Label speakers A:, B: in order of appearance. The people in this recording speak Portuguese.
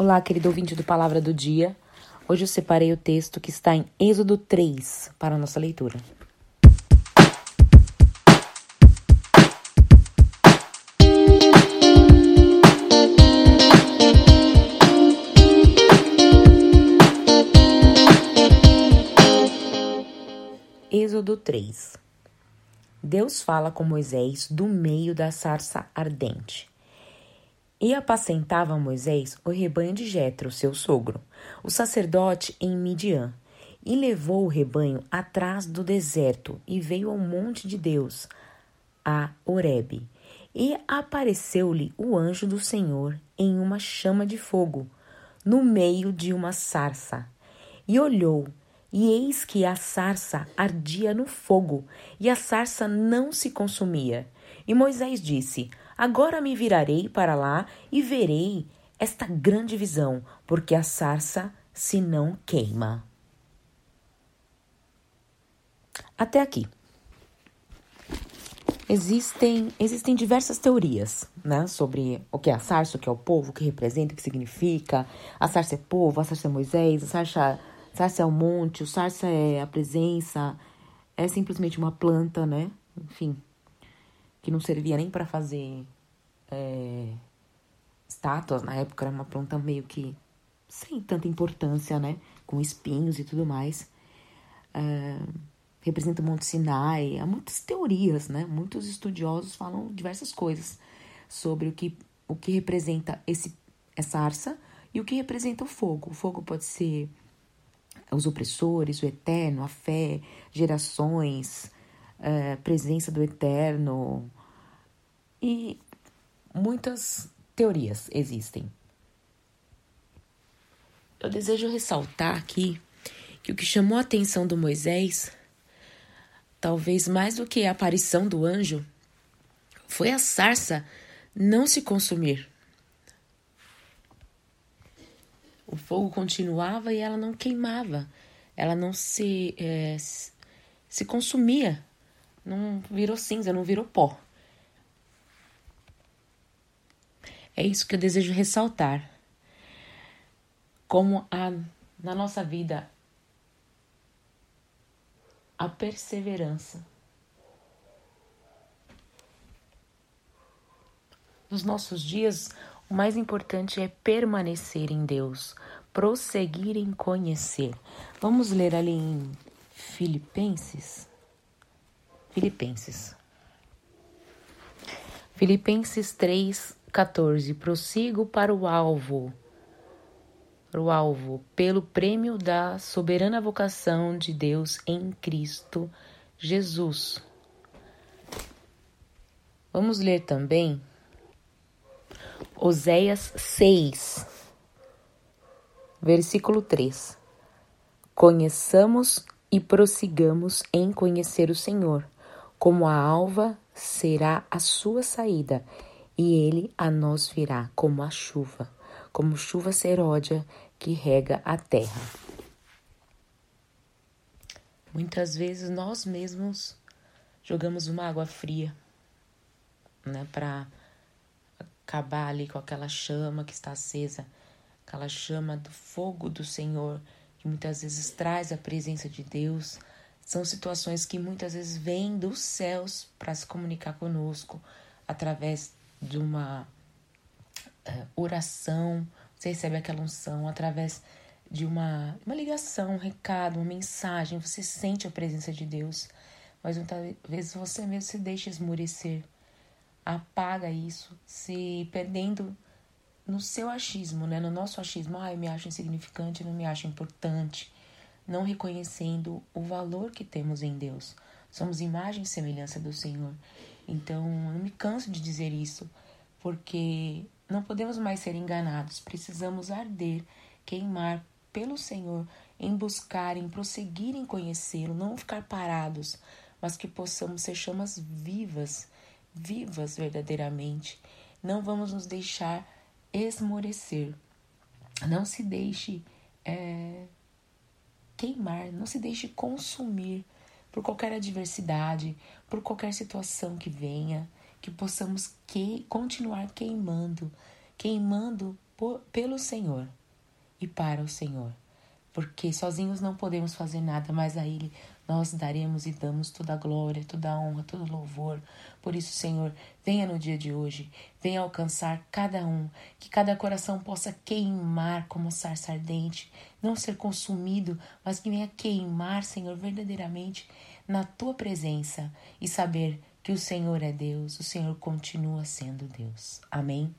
A: Olá, querido ouvinte do Palavra do Dia. Hoje eu separei o texto que está em Êxodo 3 para a nossa leitura. Êxodo 3 Deus fala com Moisés do meio da sarça ardente. E apacentava Moisés o rebanho de Jetro, seu sogro, o sacerdote em Midian, e levou o rebanho atrás do deserto e veio ao monte de Deus, a Horebe. E apareceu-lhe o anjo do Senhor em uma chama de fogo, no meio de uma sarça. E olhou, e eis que a sarça ardia no fogo, e a sarça não se consumia. E Moisés disse: Agora me virarei para lá e verei esta grande visão, porque a sarça se não queima. Até aqui. Existem, existem diversas teorias né, sobre o que é a sarça, o que é o povo, o que representa, o que significa. A sarça é povo, a sarça é Moisés, a sarça, a sarça é o monte, o sarça é a presença, é simplesmente uma planta, né? Enfim, que não servia nem para fazer é, estátuas. Na época era uma planta meio que sem tanta importância, né? Com espinhos e tudo mais. É, representa o Monte Sinai. Há muitas teorias, né? Muitos estudiosos falam diversas coisas sobre o que, o que representa esse, essa arça e o que representa o fogo. O fogo pode ser os opressores, o eterno, a fé, gerações, é, presença do eterno, e muitas teorias existem. Eu desejo ressaltar aqui que o que chamou a atenção do Moisés, talvez mais do que a aparição do anjo, foi a sarça não se consumir. O fogo continuava e ela não queimava, ela não se, é, se consumia, não virou cinza, não virou pó. É isso que eu desejo ressaltar. Como a, na nossa vida a perseverança. Nos nossos dias, o mais importante é permanecer em Deus, prosseguir em conhecer. Vamos ler ali em Filipenses. Filipenses. Filipenses 3, 14. Prossigo para o alvo. Para o alvo, pelo prêmio da soberana vocação de Deus em Cristo Jesus. Vamos ler também Oséias 6, versículo 3. Conheçamos e prossigamos em conhecer o Senhor, como a alva será a sua saída e ele a nós virá como a chuva, como chuva seródia que rega a terra. Muitas vezes nós mesmos jogamos uma água fria, né, para acabar ali com aquela chama que está acesa, aquela chama do fogo do Senhor, que muitas vezes traz a presença de Deus. São situações que muitas vezes vêm dos céus para se comunicar conosco através de uma uh, oração, você recebe aquela unção através de uma, uma ligação, um recado, uma mensagem, você sente a presença de Deus, mas muitas vezes você mesmo se deixa esmurecer, apaga isso, se perdendo no seu achismo, né? no nosso achismo, ah, eu me acho insignificante, não me acho importante, não reconhecendo o valor que temos em Deus. Somos imagem e semelhança do Senhor. Então, eu não me canso de dizer isso, porque não podemos mais ser enganados. Precisamos arder, queimar pelo Senhor, em buscar, em prosseguir em conhecê-lo, não ficar parados, mas que possamos ser chamas vivas, vivas verdadeiramente. Não vamos nos deixar esmorecer. Não se deixe é, queimar, não se deixe consumir por qualquer adversidade, por qualquer situação que venha, que possamos que, continuar queimando, queimando por, pelo Senhor e para o Senhor. Porque sozinhos não podemos fazer nada, mas a Ele nós daremos e damos toda a glória, toda a honra, todo o louvor. Por isso, Senhor, venha no dia de hoje, venha alcançar cada um, que cada coração possa queimar como sarça ardente, não ser consumido, mas que venha queimar, Senhor, verdadeiramente na tua presença e saber que o Senhor é Deus, o Senhor continua sendo Deus. Amém.